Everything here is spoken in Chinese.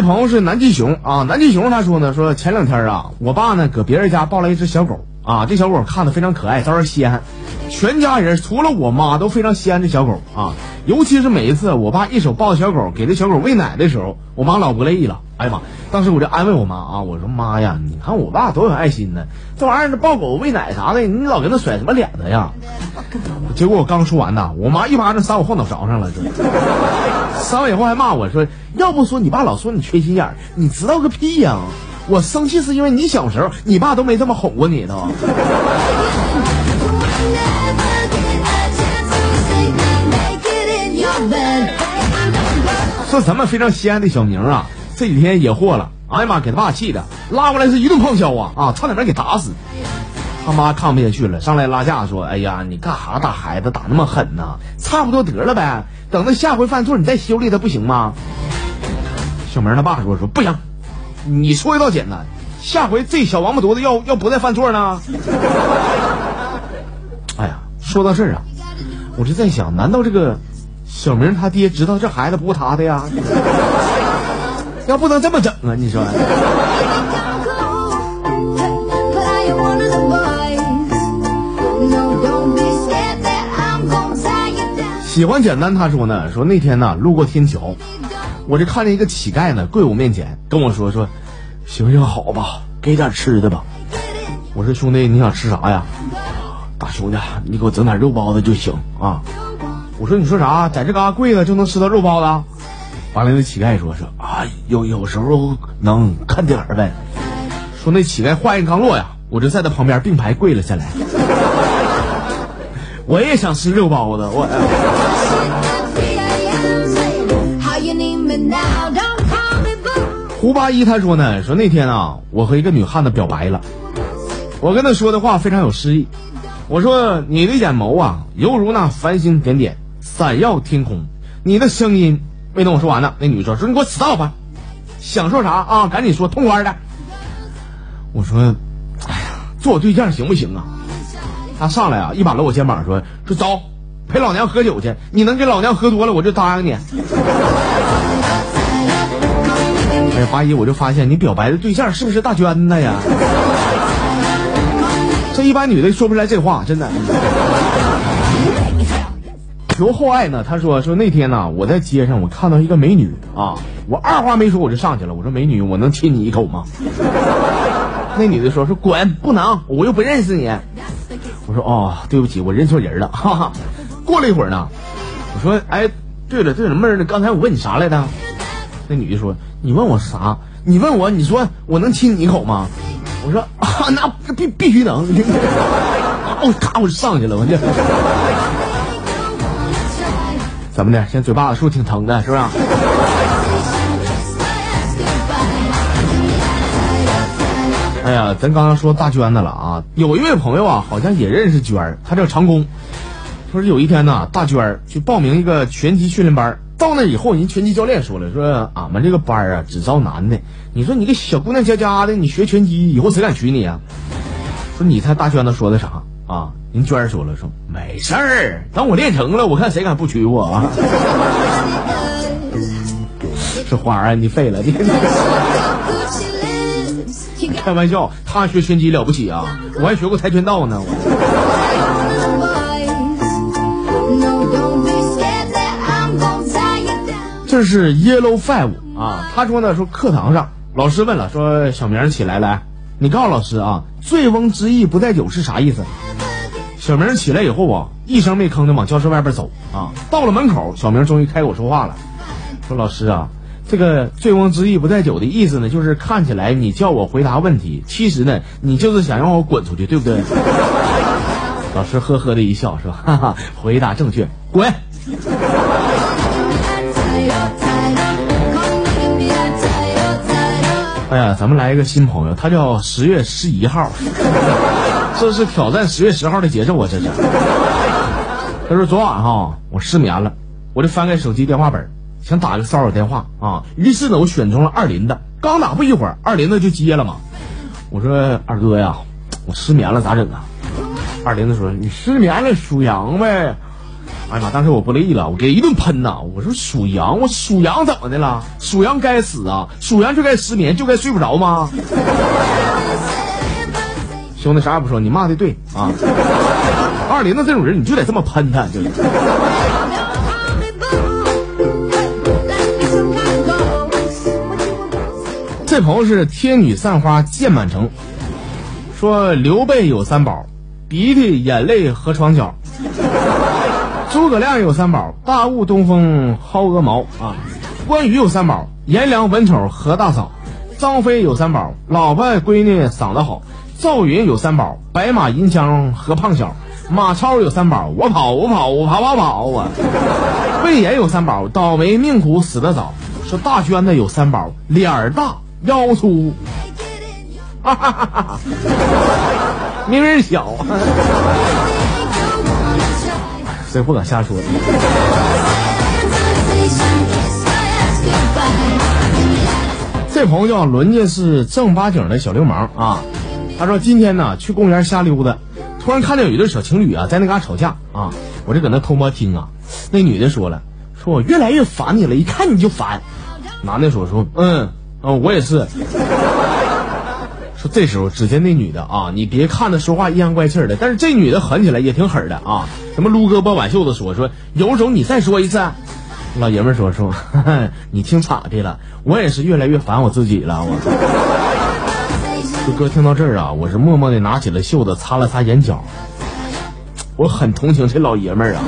位朋友是南极熊啊，南极熊他说呢，说前两天啊，我爸呢搁别人家抱了一只小狗啊，这小狗看着非常可爱，招人稀罕，全家人除了我妈都非常稀罕这小狗啊，尤其是每一次我爸一手抱着小狗给这小狗喂奶的时候，我妈老不乐意了。哎呀妈！当时我就安慰我妈啊，我说妈呀，你看我爸多有爱心呢，这玩意儿抱狗喂奶啥的，你老跟他甩什么脸子呀？结果我刚说完呐，我妈一巴掌扇我后脑勺上了，这 扇完以后还骂我说，要不说你爸老说你缺心眼儿，你知道个屁呀！我生气是因为你小时候你爸都没这么哄过你的。说咱们非常心爱的小明啊，这几天也祸了，哎呀妈，给他爸气的，拉过来是一顿胖削啊啊，差点没给打死。他妈看不下去了，上来拉架说：“哎呀，你干哈打孩子打那么狠呢？差不多得了呗，等他下回犯错你再修理他不行吗？”小明他爸说：“说不行，你说的倒简单，下回这小王八犊子要要不再犯错呢？” 哎呀，说到这儿啊，我就在想，难道这个？小明他爹知道这孩子不是他的呀，要不能这么整啊！你说。喜欢简单，他说呢，说那天呢路过天桥，我就看见一个乞丐呢跪我面前跟我说说，行行好吧，给点吃的吧。我说兄弟你想吃啥呀？大兄弟你给我整点肉包子就行啊。我说你说啥，在这嘎跪着就能吃到肉包子？完了，那乞丐说说啊，有有时候能看点儿呗。说那乞丐话音刚落呀，我就在他旁边并排跪了下来。我也想吃肉包子，我。胡八一他说呢，说那天啊，我和一个女汉子表白了，我跟他说的话非常有诗意，我说你的眼眸啊，犹如那繁星点点。闪耀天空，你的声音没等我说完呢，那女的说说你给我 stop 吧，想说啥啊？赶紧说，痛快的。我说，哎呀，做我对象行不行啊？他上来啊，一把搂我肩膀说说走，陪老娘喝酒去。你能给老娘喝多了，我就答应你。哎，八一，我就发现你表白的对象是不是大娟子呀？这一般女的说不出来这话，真的。求厚爱呢？他说说那天呢，我在街上我看到一个美女啊，我二话没说我就上去了。我说美女，我能亲你一口吗？那女的说说滚，不能，我又不认识你。我说哦，对不起，我认错人了。哈哈。过了一会儿呢，我说哎，对了对了，妹儿？刚才我问你啥来着？那女的说你问我啥？你问我你说我能亲你一口吗？我说啊，那必必须能。我咔我就上去了，我就。怎么的？现在嘴巴子是不是挺疼的？是不是？哎呀，咱刚刚说大娟子了啊！有一位朋友啊，好像也认识娟儿，他叫长工。说是有一天呢，大娟儿去报名一个拳击训练班，到那以后，人拳击教练说了，说俺们这个班啊只招男的。你说你个小姑娘家家的，你学拳击以后谁敢娶你啊？说你猜大娟子说的啥啊？人娟儿说了，说没事儿，等我练成了，我看谁敢不娶我啊！这花儿，你废了你！开玩笑，他学拳击了不起啊！我还学过跆拳道呢。这是 Yellow Five 啊，他说呢，说课堂上老师问了，说小明起来来，你告诉老师啊，醉翁之意不在酒是啥意思？小明起来以后啊，一声没吭的往教室外边走啊。到了门口，小明终于开口说话了，说：“老师啊，这个‘醉翁之意不在酒’的意思呢，就是看起来你叫我回答问题，其实呢，你就是想让我滚出去，对不对？” 老师呵呵的一笑，说：“哈哈，回答正确，滚。”哎呀，咱们来一个新朋友，他叫十月十一号。这是挑战十月十号的节奏啊！这是。他说昨晚哈我失眠了，我就翻开手机电话本，想打个骚扰电话啊。于是呢，我选中了二林的。刚打不一会儿，二林子就接了嘛。我说二哥呀，我失眠了咋整啊？二林子说你失眠了属羊呗。哎呀妈！当时我不乐意了，我给他一顿喷呐！我说属羊，我属羊怎么的了？属羊该死啊！属羊就该失眠，就该睡不着吗？兄弟啥也不说，你骂的对啊！二林子这种人，你就得这么喷他，就。这朋友是天女散花箭满城，说刘备有三宝，鼻涕眼泪和床脚。诸葛亮有三宝：大雾东风薅鹅毛。啊；关羽有三宝：颜良文丑和大嫂；张飞有三宝：老婆闺女嗓子好；赵云有三宝：白马银枪和胖小；马超有三宝：我跑我跑我跑跑跑。啊；魏延有三宝：倒霉命苦死得早；说大娟子有三宝：脸儿大。腰粗，哈哈哈哈哈，名人小。所以不敢瞎说。这朋友叫伦家是正八经的小流氓啊！他说今天呢去公园瞎溜达，突然看见有一对小情侣啊在那嘎吵架啊！我这搁那偷摸听啊，那女的说了，说我越来越烦你了，一看你就烦。男的说说嗯嗯我也是。说这时候，只见那女的啊，你别看她说话阴阳怪气的，但是这女的狠起来也挺狠的啊！什么撸胳膊挽袖子说说，有种你再说一次。老爷们说说，你听咋的了？我也是越来越烦我自己了。我，这哥听到这儿啊，我是默默的拿起了袖子擦了擦眼角，我很同情这老爷们儿啊。